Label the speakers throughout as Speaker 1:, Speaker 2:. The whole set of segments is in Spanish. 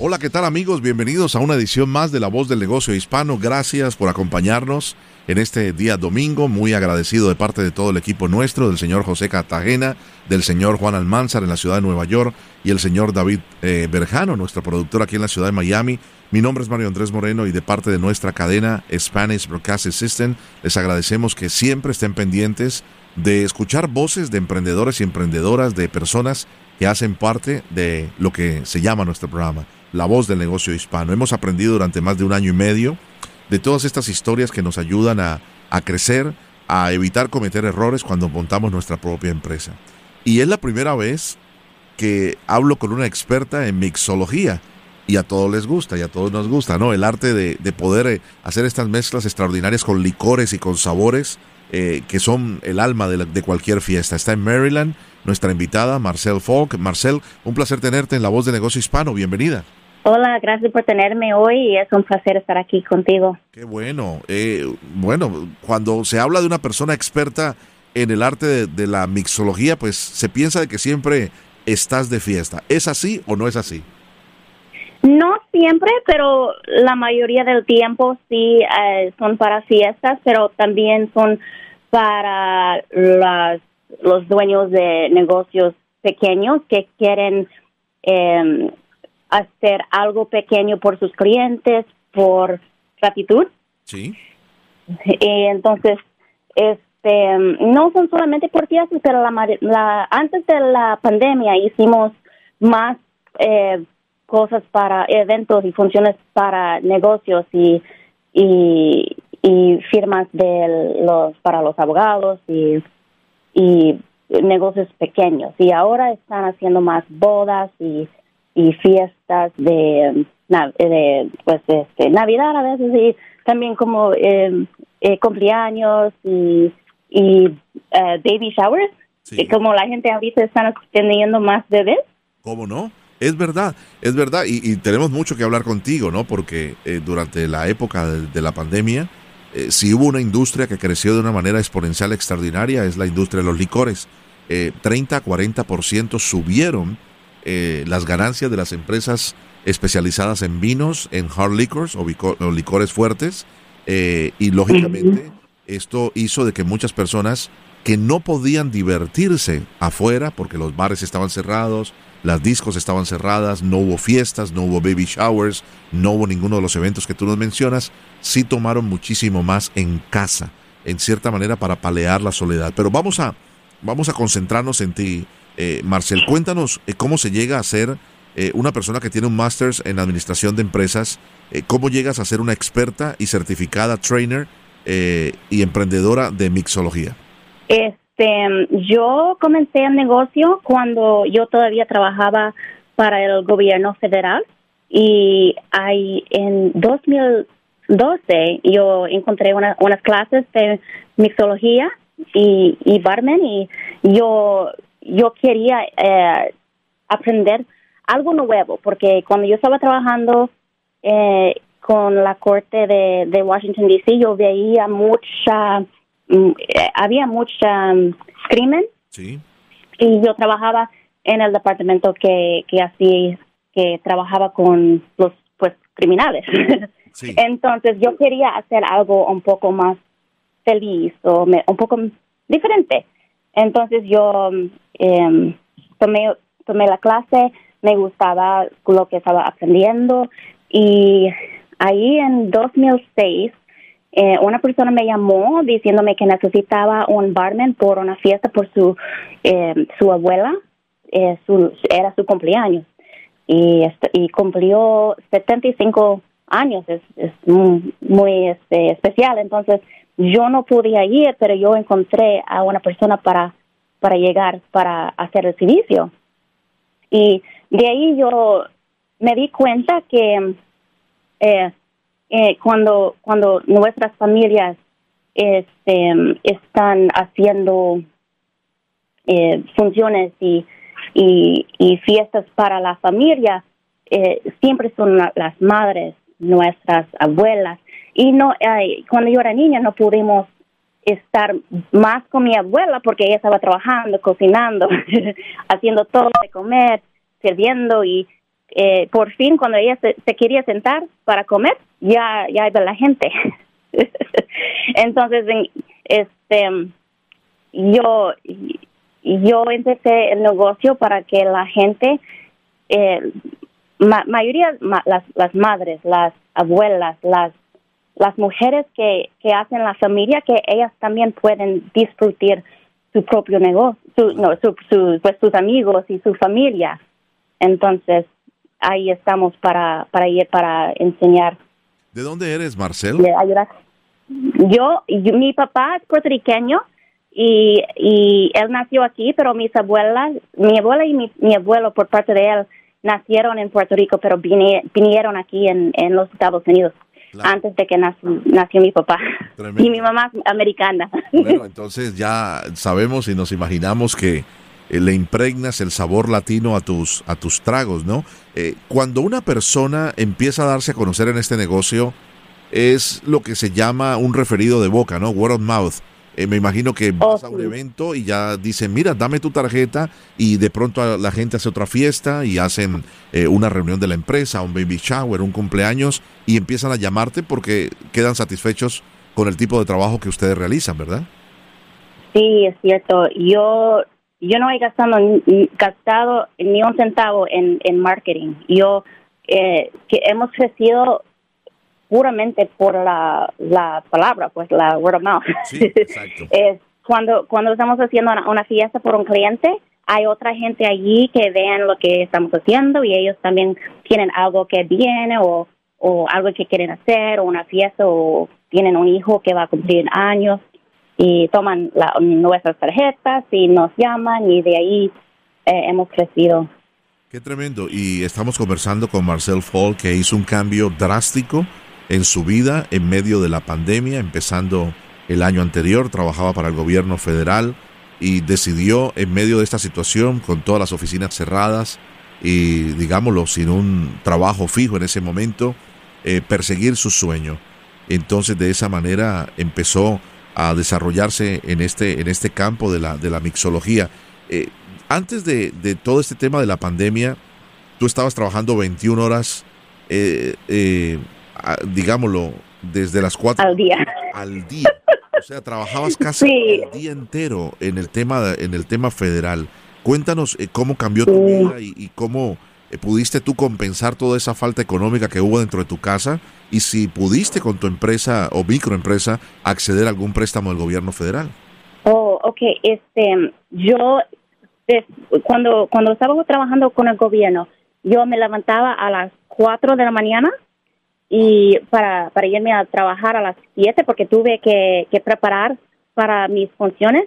Speaker 1: Hola, ¿qué tal amigos? Bienvenidos a una edición más de La Voz del Negocio Hispano. Gracias por acompañarnos en este día domingo. Muy agradecido de parte de todo el equipo nuestro, del señor José Cartagena, del señor Juan Almanzar en la ciudad de Nueva York y el señor David eh, Berjano, nuestro productor aquí en la ciudad de Miami. Mi nombre es Mario Andrés Moreno y de parte de nuestra cadena Spanish Broadcast System les agradecemos que siempre estén pendientes de escuchar voces de emprendedores y emprendedoras, de personas que hacen parte de lo que se llama nuestro programa la voz del negocio hispano. Hemos aprendido durante más de un año y medio de todas estas historias que nos ayudan a, crecer, a evitar cometer errores cuando montamos nuestra propia empresa. Y es la primera vez que hablo con una experta en mixología. Y a todos les gusta, y a todos nos gusta, ¿no? El arte de, poder eh, hacer estas mezclas extraordinarias con licores y con sabores eh, que son el alma de, de, cualquier fiesta. Está en Maryland nuestra invitada, Marcel Falk. Marcel, un placer tenerte en La Voz de Negocio Hispano. Bienvenida.
Speaker 2: Hola, gracias por tenerme hoy y es un placer estar aquí contigo.
Speaker 1: Qué bueno. Eh, bueno, cuando se habla de una persona experta en el arte de, la mixología, pues se piensa de que siempre estás de fiesta. ¿Es así o no es así?
Speaker 2: No siempre, pero la mayoría del tiempo sí eh, son para fiestas, pero también son para las, los dueños de negocios pequeños que quieren eh, hacer algo pequeño por sus clientes, por gratitud.
Speaker 1: Sí.
Speaker 2: Y entonces, este, no son solamente por fiestas, pero la, antes de la pandemia hicimos más eh, cosas para eventos y funciones para negocios y, y, y firmas de los para los abogados y, y negocios pequeños y ahora están haciendo más bodas y y fiestas de, de pues este, Navidad a veces y también como eh, eh, cumpleaños y, y eh, baby showers. Y como la gente ahorita están teniendo más bebés.
Speaker 1: ¿Cómo no? Es verdad, es verdad, y, tenemos mucho que hablar contigo, ¿no? Porque durante la época de, la pandemia, si hubo una industria que creció de una manera exponencial extraordinaria, es la industria de los licores. 30, 40% subieron eh, las ganancias de las empresas especializadas en vinos, en hard liquors o, licores fuertes, eh, y lógicamente esto hizo de que muchas personas que no podían divertirse afuera porque los bares estaban cerrados, las discos estaban cerradas, no hubo fiestas, no hubo baby showers, no hubo ninguno de los eventos que tú nos mencionas, sí tomaron muchísimo más en casa, en cierta manera para palear la soledad. Pero vamos a, vamos a concentrarnos en ti, eh, Marcel, cuéntanos eh, cómo se llega a ser eh, una persona que tiene un máster en administración de empresas, eh, cómo llegas a ser una experta y certificada trainer y emprendedora de mixología.
Speaker 2: Yo comencé el negocio cuando yo todavía trabajaba para el gobierno federal y hay, en 2012 yo encontré unas clases de mixología y, y barman y yo yo quería eh, aprender algo nuevo, porque cuando yo estaba trabajando eh, con la corte de, Washington, D.C., yo veía mucha, había mucha mm, crimen.
Speaker 1: Sí.
Speaker 2: Y yo trabajaba en el departamento que, que así, que trabajaba con los, pues, criminales. Entonces yo quería hacer algo un poco más feliz o un poco diferente. Entonces yo eh, tomé, tomé la clase, me gustaba lo que estaba aprendiendo y ahí en 2006 eh, una persona me llamó diciéndome que necesitaba un barman por una fiesta por su eh, su abuela eh, era su cumpleaños y y cumplió 75 años es, es muy, muy este, especial entonces yo no podía ir, pero yo encontré a una persona para, para llegar, para hacer el servicio. Y de ahí yo me di cuenta que eh, eh, cuando, cuando nuestras familias este, están haciendo eh, funciones y, y, fiestas para la familia, siempre son las madres, nuestras abuelas. Y no, cuando yo era niña no pudimos estar más con mi abuela porque ella estaba trabajando, cocinando, haciendo todo de comer, sirviendo y eh, por fin cuando ella se, quería sentar para comer, ya, ya iba la gente. Entonces, este, yo, yo empecé el negocio para que la gente, eh, mayoría, las, las madres, las abuelas, las las mujeres que, que hacen la familia, que ellas también pueden disfrutar su propio negocio, su, no, su, pues sus amigos y su familia. Entonces, ahí estamos para, para ir, para enseñar.
Speaker 1: ¿De dónde eres, Marcel?
Speaker 2: Yo, mi papá es puertorriqueño y, y él nació aquí, pero mis abuelas, mi abuela y mi, mi abuelo por parte de él nacieron en Puerto Rico, pero vinieron aquí en, en los Estados Unidos antes de que nació, mi papá. Y mi mamá americana.
Speaker 1: Bueno, entonces ya sabemos y nos imaginamos que eh, le impregnas el sabor latino a tus, a tus tragos, ¿no? Eh, cuando una persona empieza a darse a conocer en este negocio, es lo que se llama un referido de boca, ¿no? Word of mouth. Eh, me imagino que oh, vas a un evento y ya dicen, mira, dame tu tarjeta y de pronto la gente hace otra fiesta y hacen eh, una reunión de la empresa, un baby shower, un cumpleaños y empiezan a llamarte porque quedan satisfechos con el tipo de trabajo que ustedes realizan, ¿verdad?
Speaker 2: Sí, es cierto. Yo yo no he gastado, gastado ni un centavo en, en marketing. Yo eh, que hemos crecido puramente por la, la palabra, pues la word of mouth. es cuando, cuando estamos haciendo una, fiesta por un cliente, hay otra gente allí que vean lo que estamos haciendo y ellos también tienen algo que viene o, o algo que quieren hacer o una fiesta o tienen un hijo que va a cumplir años y toman nuestras tarjetas y nos llaman y de ahí eh, hemos crecido.
Speaker 1: Qué tremendo. Y estamos conversando con Marcel Fall que hizo un cambio drástico en su vida en medio de la pandemia, empezando el año anterior, trabajaba para el gobierno federal y decidió en medio de esta situación, con todas las oficinas cerradas y digámoslo, sin un trabajo fijo en ese momento, eh, perseguir su sueño. Entonces de esa manera empezó a desarrollarse en este, en este campo de la, de la mixología. Eh, antes de, de, todo este tema de la pandemia, tú estabas trabajando 21 horas eh, digámoslo, desde las cuatro
Speaker 2: al día.
Speaker 1: Al día. O sea, trabajabas casi el día entero en el tema en el tema federal. Cuéntanos eh, cómo cambió tu vida y, cómo eh, pudiste tú compensar toda esa falta económica que hubo dentro de tu casa y si pudiste con tu empresa o microempresa acceder a algún préstamo del gobierno federal.
Speaker 2: Oh, ok. Este, yo cuando cuando estaba trabajando con el gobierno, yo me levantaba a las 4 de la mañana y para, para irme a trabajar a las 7 porque tuve que, que preparar para mis funciones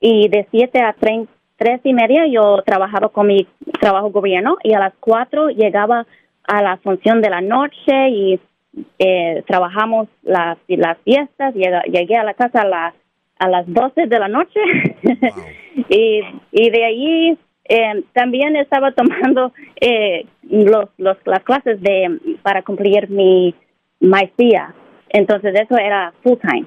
Speaker 2: y de 7 a 3, y media yo trabajaba con mi trabajo gobierno y a las 4 llegaba a la función de la noche y eh, trabajamos las, las fiestas, llegué, a la casa a, a las 12 de la noche y, y de ahí eh, también estaba tomando eh, los, los, las clases de para cumplir mi maestría. Entonces eso era full time.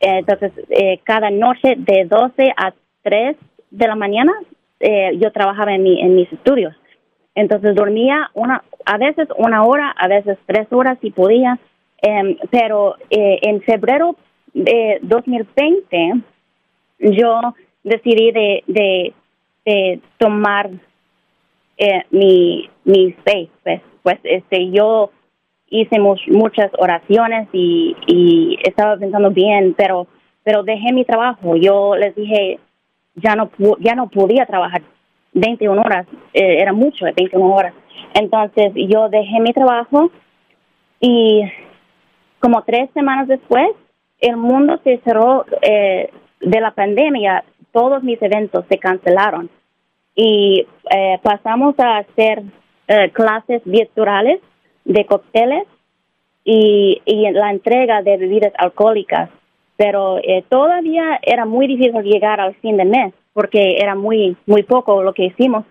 Speaker 2: Eh, entonces eh, cada noche de 12 a 3 de la mañana yo trabajaba en, mi, en mis estudios. Entonces dormía una, a veces una hora, a veces tres horas si podía. Em, pero en febrero de 2020 yo decidí de, de tomar eh, mi, mi. Pues, pues este, yo hice muchas oraciones y, y estaba pensando bien, pero, pero dejé mi trabajo. Yo les dije, ya no, ya no podía trabajar 21 horas, eh, era mucho, 21 horas. Entonces yo dejé mi trabajo y como tres semanas después, el mundo se cerró eh, de la pandemia todos mis eventos se cancelaron y eh, pasamos a hacer eh, clases virtuales de cócteles y la entrega de bebidas alcohólicas. Pero eh, todavía era muy difícil llegar al fin de mes porque era muy, muy poco lo que hicimos.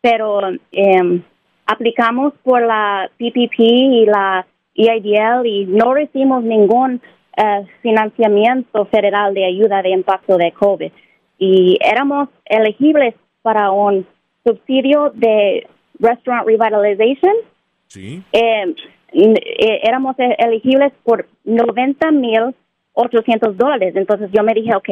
Speaker 2: Pero em, aplicamos por la PPP y la EIDL y no recibimos ningún eh, financiamiento federal de ayuda de impacto de COVID. Y éramos elegibles para un subsidio de Restaurant Revitalization.
Speaker 1: Sí.
Speaker 2: Eh, eh, éramos elegibles por 90 mil 800 dólares. Entonces yo me dije, ok,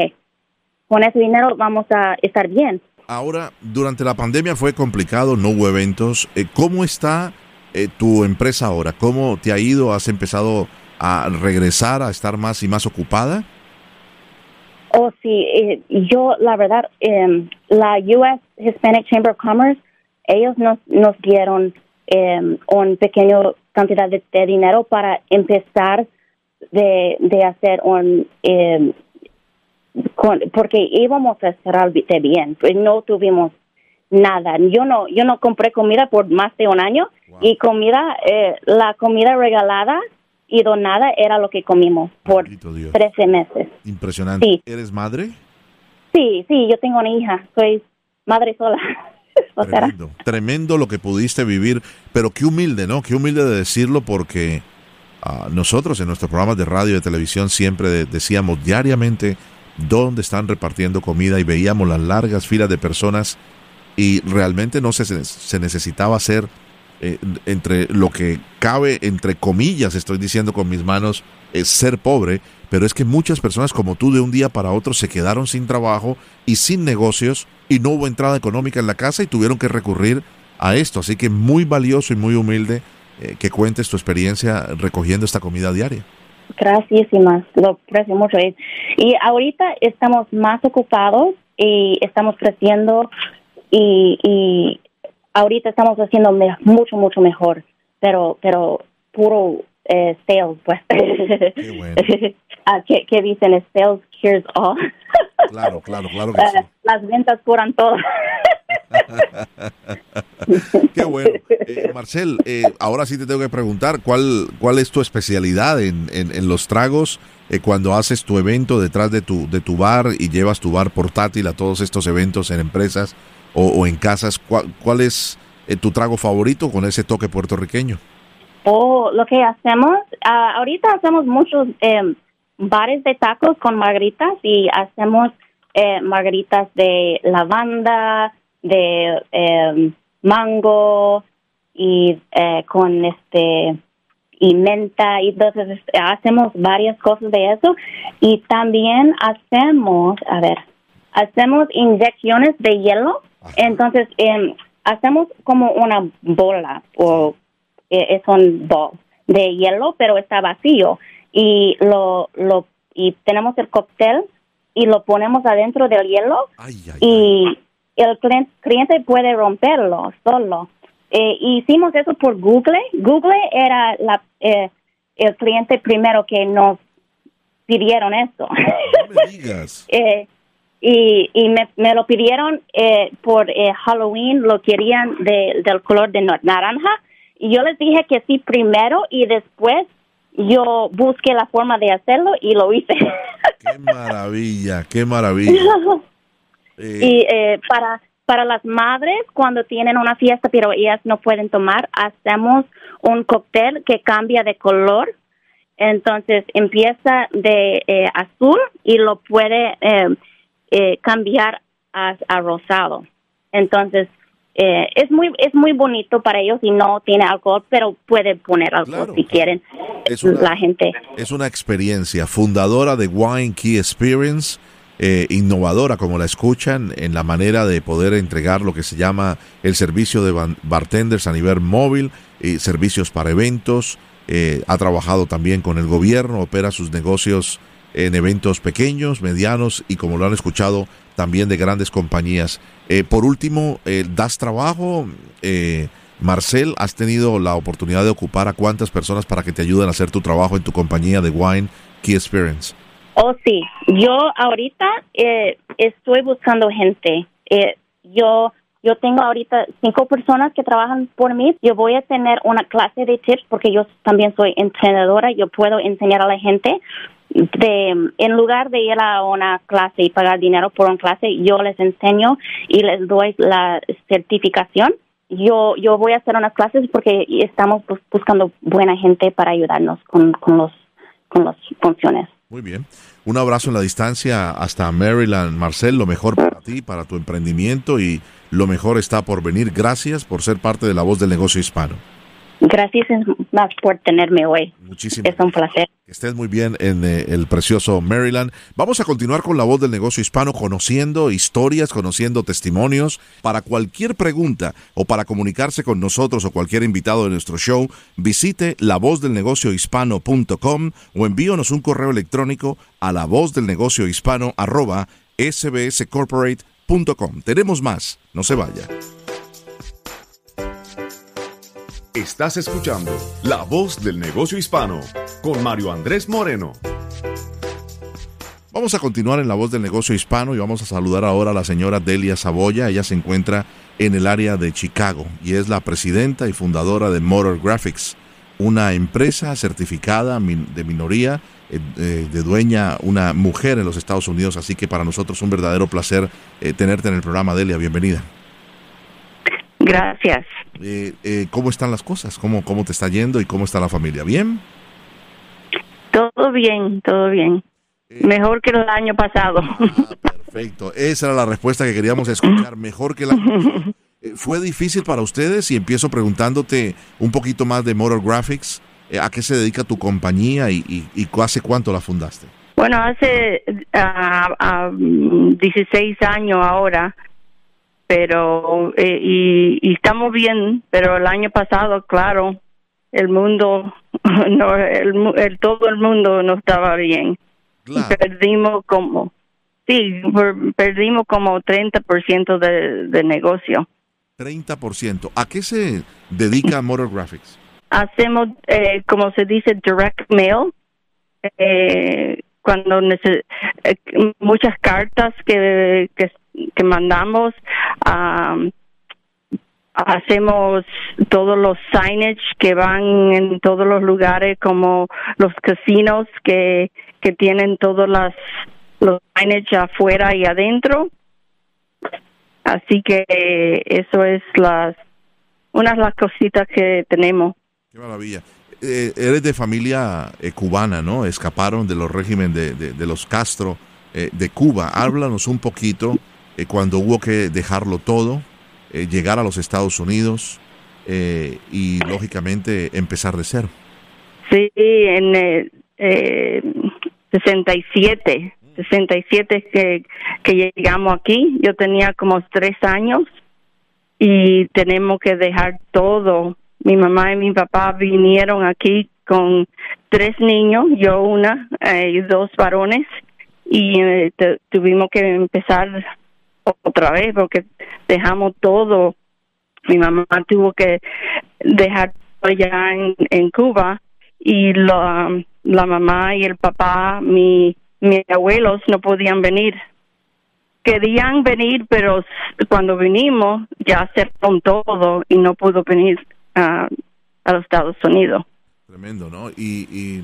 Speaker 2: con ese dinero vamos a estar bien.
Speaker 1: Ahora, durante la pandemia fue complicado, no hubo eventos. Eh, ¿Cómo está tu empresa ahora? ¿Cómo te ha ido? ¿Has empezado a regresar a estar más y más ocupada?
Speaker 2: Oh, sí. yo, la verdad, em, la US Hispanic Chamber of Commerce ellos nos, nos dieron eh, un pequeño cantidad de, dinero para empezar de, de hacer un em, porque íbamos a cerrar de bien pues no tuvimos nada. Yo no yo no compré comida por más de un año y comida eh, la comida regalada y donada era lo que comimos por 13 meses.
Speaker 1: Impresionante. Eres madre
Speaker 2: sí sí yo tengo una hija soy madre sola.
Speaker 1: Tremendo, tremendo lo que pudiste vivir, pero qué humilde, ¿no? Qué humilde de decirlo porque nosotros en nuestros programas de radio y de televisión siempre decíamos diariamente dónde están repartiendo comida y veíamos las largas filas de personas y realmente no se, se necesitaba hacer eh, entre lo que cabe, entre comillas, estoy diciendo con mis manos, es ser pobre, pero es que muchas personas como tú de un día para otro se quedaron sin trabajo y sin negocios y no hubo entrada económica en la casa y tuvieron que recurrir a esto. Así que muy valioso y muy humilde eh, que cuentes tu experiencia recogiendo esta comida diaria.
Speaker 2: Gracias, lo aprecio mucho. Y ahorita estamos más ocupados y estamos creciendo y, y ahorita estamos haciendo mucho, mucho mejor, pero, pero puro eh, sales, pues. Qué bueno. Ah, ¿qué, dicen? Sales cures all.
Speaker 1: Claro, claro, claro que sí.
Speaker 2: Las ventas curan todo.
Speaker 1: Qué bueno. Eh, Marcel, eh, ahora sí te tengo que preguntar, ¿cuál, cuál es tu especialidad en, en, los tragos eh, cuando haces tu evento detrás de tu, de tu bar y llevas tu bar portátil a todos estos eventos en empresas o, en casas? ¿Cuál, cuál es tu trago favorito con ese toque puertorriqueño?
Speaker 2: Oh, lo que hacemos, ah, ahorita hacemos muchos eh, bares de tacos con margaritas y hacemos eh, margaritas de lavanda, de eh, mango y con este y menta y entonces este, hacemos varias cosas de eso. Y también hacemos, a ver, hacemos inyecciones de hielo, entonces em, hacemos como una bola o es un bol de hielo, pero está vacío. Y lo, lo, y tenemos el cóctel y lo ponemos adentro del hielo y el cliente, puede romperlo solo. Eh, hicimos eso por Google. Google era la, eh, el cliente primero que nos pidieron eso. eh, y y me, me lo pidieron eh, por eh, Halloween, lo querían de, del color de naranja y yo les dije que sí primero y después yo busqué la forma de hacerlo y lo hice.
Speaker 1: Qué maravilla, qué maravilla.
Speaker 2: Y eh, para para las madres cuando tienen una fiesta pero ellas no pueden tomar, hacemos un cóctel que cambia de color. Entonces empieza de eh, azul y lo puede eh, cambiar a, a rosado. Entonces eh, es muy es muy bonito para ellos y no tiene alcohol, pero puede poner alcohol si quieren. Es la gente.
Speaker 1: Es una experiencia fundadora de Wine Key Experience. Eh, innovadora como la escuchan en la manera de poder entregar lo que se llama el servicio de bartenders a nivel móvil y servicios para eventos. Eh, ha trabajado también con el gobierno, opera sus negocios en eventos pequeños, medianos y como lo han escuchado también de grandes compañías. Eh, por último, eh, ¿das trabajo? Marcel, ¿has tenido la oportunidad de ocupar a cuántas personas para que te ayuden a hacer tu trabajo en tu compañía de Wine Key Experience?
Speaker 2: Oh, sí. Yo ahorita estoy buscando gente. yo yo tengo ahorita cinco personas que trabajan por mí. Yo voy a tener una clase de tips porque yo también soy entrenadora. Yo puedo enseñar a la gente de, en lugar de ir a una clase y pagar dinero por una clase, yo les enseño y les doy la certificación. Yo, yo voy a hacer unas clases porque estamos buscando buena gente para ayudarnos con, con, los, con las funciones.
Speaker 1: Muy bien. Un abrazo en la distancia hasta Maryland. Marcel, lo mejor para ti, para tu emprendimiento y lo mejor está por venir. Gracias por ser parte de la voz del negocio hispano.
Speaker 2: Gracias más por tenerme hoy.
Speaker 1: Muchísimas.
Speaker 2: Es un placer.
Speaker 1: Que estés muy bien en eh, el precioso Maryland. Vamos a continuar con la voz del negocio hispano, conociendo historias, conociendo testimonios. Para cualquier pregunta o para comunicarse con nosotros o cualquier invitado de nuestro show, visite lavozdelnegociohispano.com o envíonos un correo electrónico a la voz del negocio hispano sbscorporate.com. Tenemos más. No se vaya.
Speaker 3: Estás escuchando La Voz del Negocio Hispano con Mario Andrés Moreno.
Speaker 1: Vamos a continuar en La Voz del Negocio Hispano y vamos a saludar ahora a la señora Delia Saboya. Ella se encuentra en el área de Chicago y es la presidenta y fundadora de Motor Graphics, una empresa certificada de minoría eh, eh, de dueña una mujer en los Estados Unidos, así que para nosotros es un verdadero placer eh, tenerte en el programa, Delia. Bienvenida.
Speaker 4: Gracias.
Speaker 1: Eh, eh, ¿Cómo están las cosas? ¿Cómo, ¿Cómo te está yendo y cómo está la familia? ¿Bien?
Speaker 4: Todo bien, todo bien. Eh, Mejor que el año pasado.
Speaker 1: Ah, perfecto. Esa era la respuesta que queríamos escuchar. Mejor que el año ¿Fue difícil para ustedes? Y empiezo preguntándote un poquito más de Motor Graphics. ¿A qué se dedica tu compañía y, y, hace cuánto la fundaste?
Speaker 4: Bueno, hace 16 años ahora pero eh, y, estamos bien pero el año pasado claro el mundo no el, todo el mundo no estaba bien. Perdimos como sí perdimos como 30% de, de negocio.
Speaker 1: 30% ¿a qué se dedica Motor Graphics?
Speaker 4: hacemos eh, como se dice direct mail. Eh, cuando eh, muchas cartas que, que que mandamos. hacemos todos los signage que van en todos los lugares como los casinos que, que tienen todos las, los signage afuera y adentro. Así que eso es las una de las cositas que tenemos.
Speaker 1: Qué maravilla. Eh, eres de familia eh, cubana, ¿no? Escaparon de los regímenes de, de, los Castro eh, de Cuba. Háblanos un poquito eh, cuando hubo que dejarlo todo, eh, llegar a los Estados Unidos eh, y lógicamente empezar de cero.
Speaker 4: Sí, en eh, 67, 67 que, que llegamos aquí, yo tenía como tres años y tenemos que dejar todo. Mi mamá y mi papá vinieron aquí con tres niños, yo una y dos varones, y tuvimos que empezar otra vez porque dejamos todo. Mi mamá tuvo que dejar allá en, en Cuba y la, la mamá y el papá, mi, mis abuelos no podían venir. Querían venir, pero cuando vinimos ya aceptaron todo y no pudo venir a, a los Estados Unidos.
Speaker 1: Tremendo, ¿no? Y, y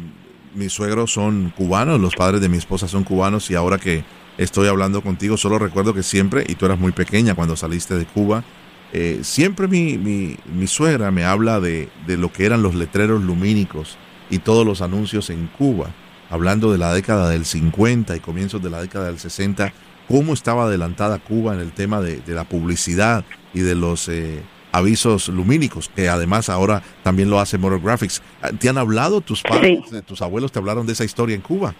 Speaker 1: mis suegros son cubanos, los padres de mi esposa son cubanos y ahora que estoy hablando contigo. Solo recuerdo que siempre, y tú eras muy pequeña cuando saliste de Cuba, eh, siempre mi, mi, mi, suegra me habla de, de, lo que eran los letreros lumínicos y todos los anuncios en Cuba, hablando de la década del 50 y comienzos de la década del 60, cómo estaba adelantada Cuba en el tema de, de la publicidad y de los eh, avisos lumínicos, que además ahora también lo hace Motor Graphics. ¿Te han hablado tus padres, tus abuelos te hablaron de esa historia en Cuba?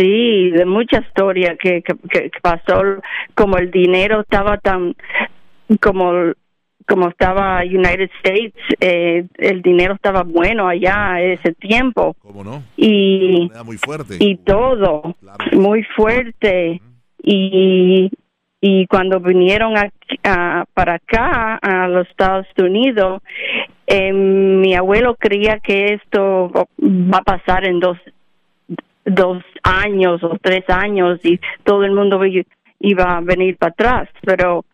Speaker 4: Sí, de mucha historia que, que, pasó, como el dinero estaba tan, como como estaba United States, eh, el dinero estaba bueno allá ese tiempo.
Speaker 1: ¿Cómo no?
Speaker 4: Y,
Speaker 1: muy fuerte.
Speaker 4: y todo, muy fuerte. Y, y cuando vinieron a, para acá, a los Estados Unidos, eh, mi abuelo creía que esto va a pasar en dos, dos años o tres años y todo el mundo iba a venir para atrás, pero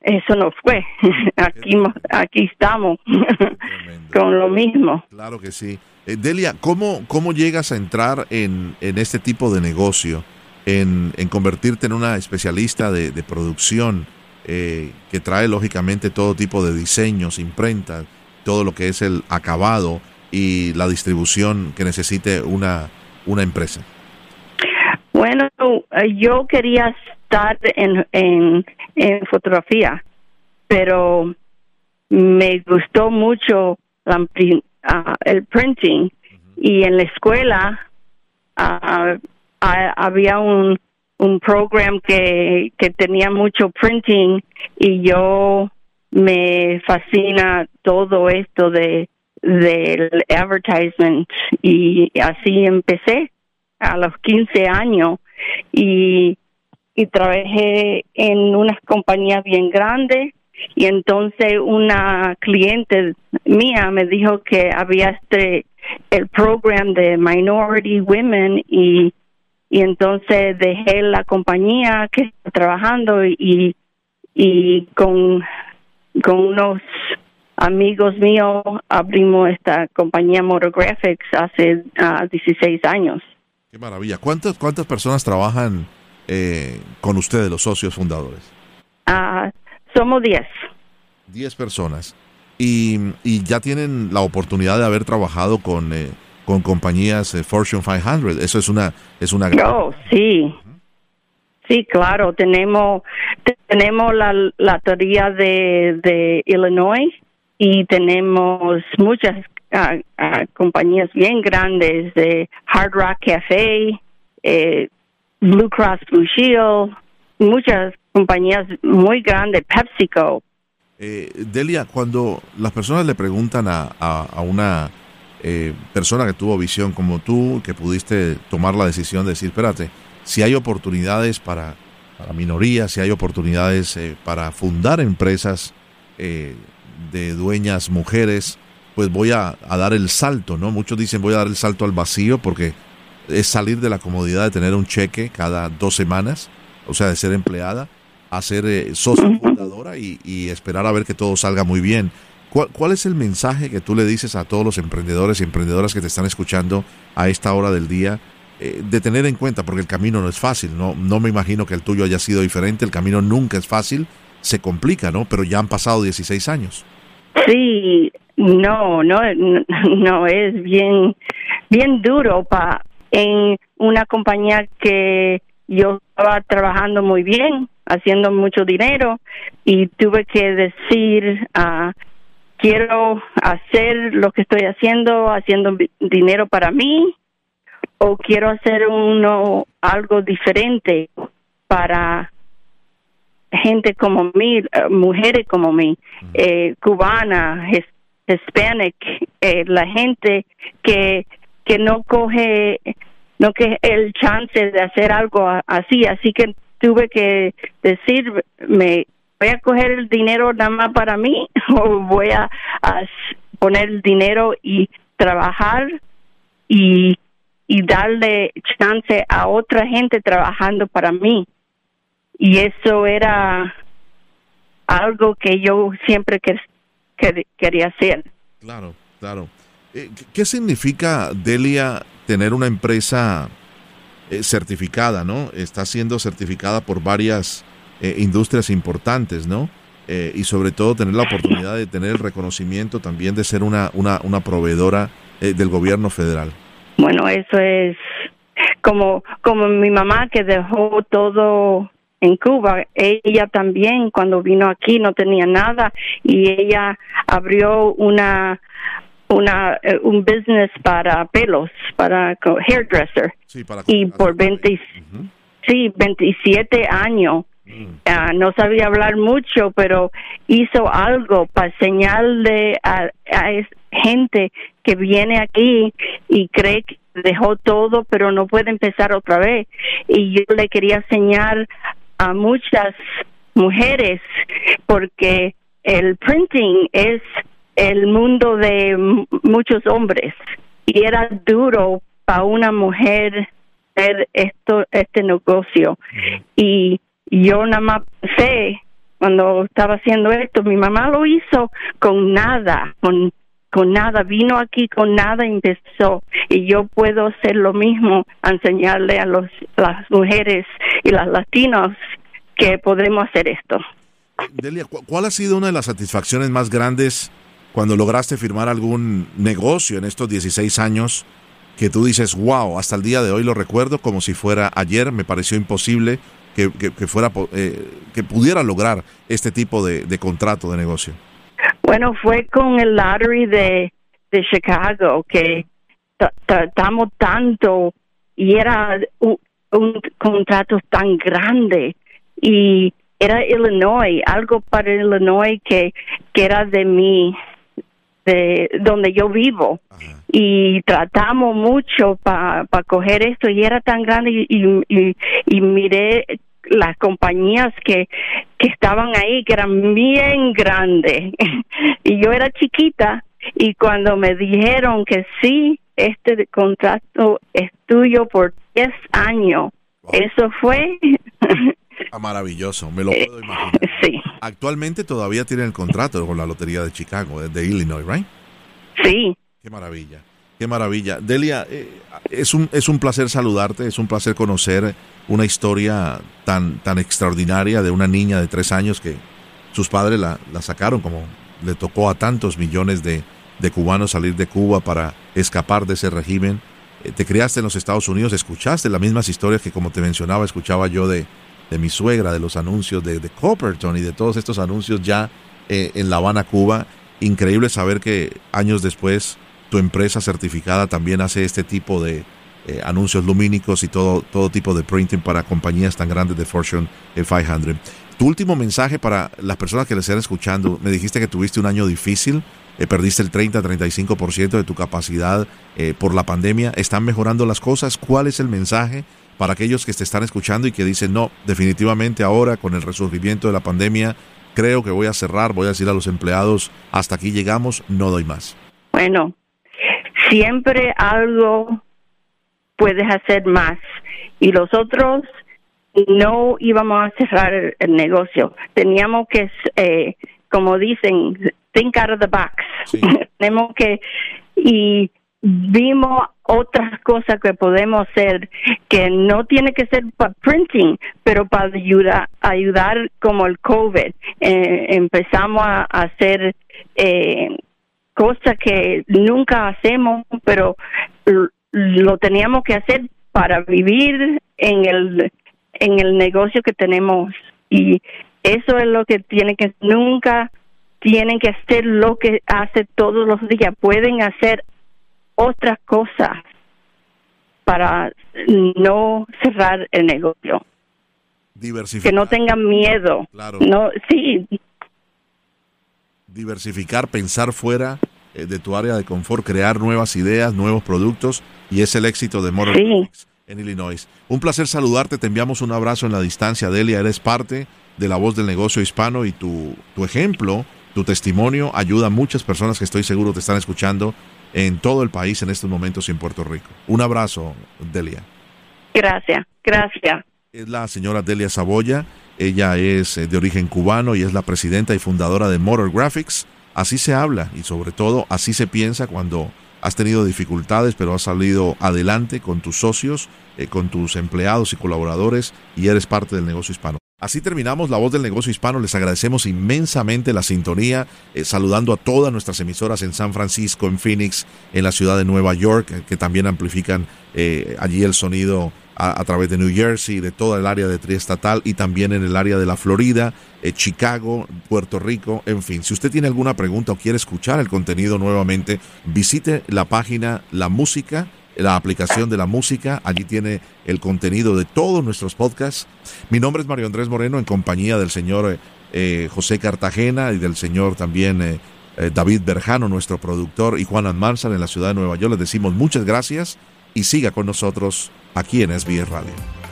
Speaker 4: eso no fue. Aquí, aquí estamos con lo mismo.
Speaker 1: Claro que sí. Eh, Delia, ¿cómo, ¿cómo llegas a entrar en, en este tipo de negocio? En, en convertirte en una especialista de, de producción eh, que trae lógicamente todo tipo de diseños, imprentas, todo lo que es el acabado y la distribución que necesite una, una empresa.
Speaker 4: Bueno, eh, yo quería estar en, en, en fotografía, pero me gustó mucho la, Ah, el printing y en la escuela uh, había un un program que, que tenía mucho printing y yo me fascina todo esto de del advertisement. Y así empecé a los 15 años y, y trabajé en unas compañías bien grandes. Y entonces una cliente mía me dijo que había este el program de minority women y y entonces dejé la compañía que estaba trabajando y y con con unos amigos míos abrimos esta compañía Motographics hace 16 ah, años.
Speaker 1: Qué maravilla. ¿Cuántas cuántas personas trabajan eh, con ustedes los socios fundadores?
Speaker 4: Ah somos 10.
Speaker 1: 10 personas. Y, y, ya tienen la oportunidad de haber trabajado con, eh, con compañías eh, Fortune 500. Eso es una, es una
Speaker 4: gran... Oh, sí. Sí, claro. Tenemos, tenemos la, la teoría de, de Illinois y tenemos muchas uh, uh, compañías bien grandes de Hard Rock Cafe, eh, Blue Cross Blue Shield, muchas compañías muy grandes, PepsiCo.
Speaker 1: Eh, Delia, cuando las personas le preguntan a, a, una eh, persona que tuvo visión como tú, que pudiste tomar la decisión de decir, espérate, si hay oportunidades para, para minorías, si hay oportunidades eh, para fundar empresas eh, de dueñas mujeres, pues voy a, a, dar el salto, ¿no? Muchos dicen voy a dar el salto al vacío porque es salir de la comodidad de tener un cheque cada dos semanas, o sea, de ser empleada a ser eh, socio fundadora y, esperar a ver que todo salga muy bien. ¿Cuál, es el mensaje que tú le dices a todos los emprendedores y emprendedoras que te están escuchando a esta hora del día? Eh, de tener en cuenta, porque el camino no es fácil, no, no me imagino que el tuyo haya sido diferente, el camino nunca es fácil, se complica, ¿no? Pero ya han pasado 16 años.
Speaker 4: Sí, no, no, no es bien, bien duro para en una compañía que yo estaba trabajando muy bien, haciendo mucho dinero y tuve que decir, uh, quiero hacer lo que estoy haciendo, haciendo dinero para mí o quiero hacer uno algo diferente para gente como mí, eh, mujeres como mí, eh, cubana, hispanic, eh, la gente que que no coge no que el chance de hacer algo así, así que tuve que decir, me voy a coger el dinero nada más para mí o voy a, poner el dinero y trabajar y, y darle chance a otra gente trabajando para mí. Y eso era algo que yo siempre que, quería hacer.
Speaker 1: Claro, claro. Eh, ¿Qué significa, Delia, tener una empresa eh, certificada, ¿no? Está siendo certificada por varias eh, industrias importantes, ¿no? Eh, y sobre todo tener la oportunidad de tener el reconocimiento también de ser una, una, una proveedora del gobierno federal.
Speaker 4: Bueno, eso es como, como mi mamá que dejó todo en Cuba. Ella también cuando vino aquí no tenía nada y ella abrió una una eh, un business para pelos, para hairdresser. y por 20, sí, 27 años. Mm. Ah, no sabía hablar mucho, pero hizo algo para señalarle a, a gente que viene aquí y cree que dejó todo, pero no puede empezar otra vez. Y yo le quería enseñar a muchas mujeres porque el printing es el mundo de muchos hombres y era duro para una mujer hacer esto este negocio y yo nada más sé cuando estaba haciendo esto. Mi mamá lo hizo con nada, con con nada, vino aquí con nada y empezó. Y yo puedo hacer lo mismo, enseñarle a los, las mujeres y las latinas que podemos hacer esto.
Speaker 1: Delia, ¿cuál ha sido una de las satisfacciones más grandes cuando lograste firmar algún negocio en estos 16 años que tú dices, wow, hasta el día de hoy lo recuerdo como si fuera ayer, me pareció imposible que, fuera, eh, que pudiera lograr este tipo de, contrato de negocio?
Speaker 4: Bueno, fue con el lottery de, de Chicago que tratamos tanto y era un, un contrato tan grande y era Illinois, algo para Illinois que, que era de mí, de donde yo vivo. Y tratamos mucho para coger esto y era tan grande y, y, y miré las compañías que, que estaban ahí, que eran bien grandes. y yo era chiquita y cuando me dijeron que sí, este contrato es tuyo por 10 años, eso fue
Speaker 1: Ah, maravilloso, me lo puedo imaginar.
Speaker 4: Sí.
Speaker 1: Actualmente todavía tiene el contrato con la Lotería de Chicago, de Illinois, ¿right?
Speaker 4: Sí.
Speaker 1: Qué maravilla, qué maravilla. Delia, eh, es, un, es un placer saludarte, es un placer conocer una historia tan, tan extraordinaria de una niña de tres años que sus padres la, la sacaron como le tocó a tantos millones de, de cubanos salir de Cuba para escapar de ese régimen. Eh, te criaste en los Estados Unidos, escuchaste las mismas historias que como te mencionaba, escuchaba yo de, de mi suegra, de los anuncios de, de Copperton y de todos estos anuncios ya eh, en La Habana, Cuba. Increíble saber que años después tu empresa certificada también hace este tipo de eh, anuncios lumínicos y todo, todo tipo de printing para compañías tan grandes de Fortune 500. Tu último mensaje para las personas que le estén escuchando, me dijiste que tuviste un año difícil, eh, perdiste el 30-35% de tu capacidad por la pandemia, ¿están mejorando las cosas? ¿Cuál es el mensaje para aquellos que te están escuchando y que dicen, no, definitivamente ahora con el resurgimiento de la pandemia, creo que voy a cerrar, voy a decir a los empleados, hasta aquí llegamos, no doy más?
Speaker 4: Bueno, siempre algo puedes hacer más y los otros no íbamos a cerrar el negocio. Teníamos que, eh, como dicen, think out of the box. Tenemos que, y vimos otras cosas que podemos hacer que no tiene que ser para printing, pero para ayudar, ayudar como el COVID. Eh, empezamos a, hacer eh, cosas que nunca hacemos, pero lo teníamos que hacer para vivir en el en el negocio que tenemos y eso es lo que tiene que nunca tienen que hacer lo que hace todos los días pueden hacer otras cosas para no cerrar el negocio.
Speaker 1: Diversificar.
Speaker 4: Que no tengan miedo.
Speaker 1: Claro.
Speaker 4: No, sí.
Speaker 1: Diversificar, pensar fuera eh, de tu área de confort, crear nuevas ideas, nuevos productos y es el éxito de Motor en Illinois. Un placer saludarte, te enviamos un abrazo en la distancia, Delia, eres parte de la voz del negocio hispano y tu, tu ejemplo, tu testimonio ayuda a muchas personas que estoy seguro te están escuchando en todo el país en estos momentos y en Puerto Rico. Un abrazo, Delia.
Speaker 4: Gracias, gracias.
Speaker 1: Es la señora Delia Saboya. Ella es eh, de origen cubano y es la presidenta y fundadora de Motor Graphics. Así se habla y sobre todo así se piensa cuando has tenido dificultades pero has salido adelante con tus socios, eh, con tus empleados y colaboradores y eres parte del negocio hispano. Así terminamos La Voz del Negocio Hispano. Les agradecemos inmensamente la sintonía, eh, saludando a todas nuestras emisoras en San Francisco, en Phoenix, en la ciudad de Nueva York, que también amplifican allí el sonido a, través de New Jersey, de toda el área de triestatal y también en el área de la Florida, Chicago, Puerto Rico, en fin. Si usted tiene alguna pregunta o quiere escuchar el contenido nuevamente, visite la página La Música la aplicación de la música. Allí tiene el contenido de todos nuestros podcasts. Mi nombre es Mario Andrés Moreno en compañía del señor eh, José Cartagena y del señor también eh, eh, David Berjano, nuestro productor, y Juan Almanzar en la ciudad de Nueva York. Les decimos muchas gracias y siga con nosotros aquí en SBS Radio.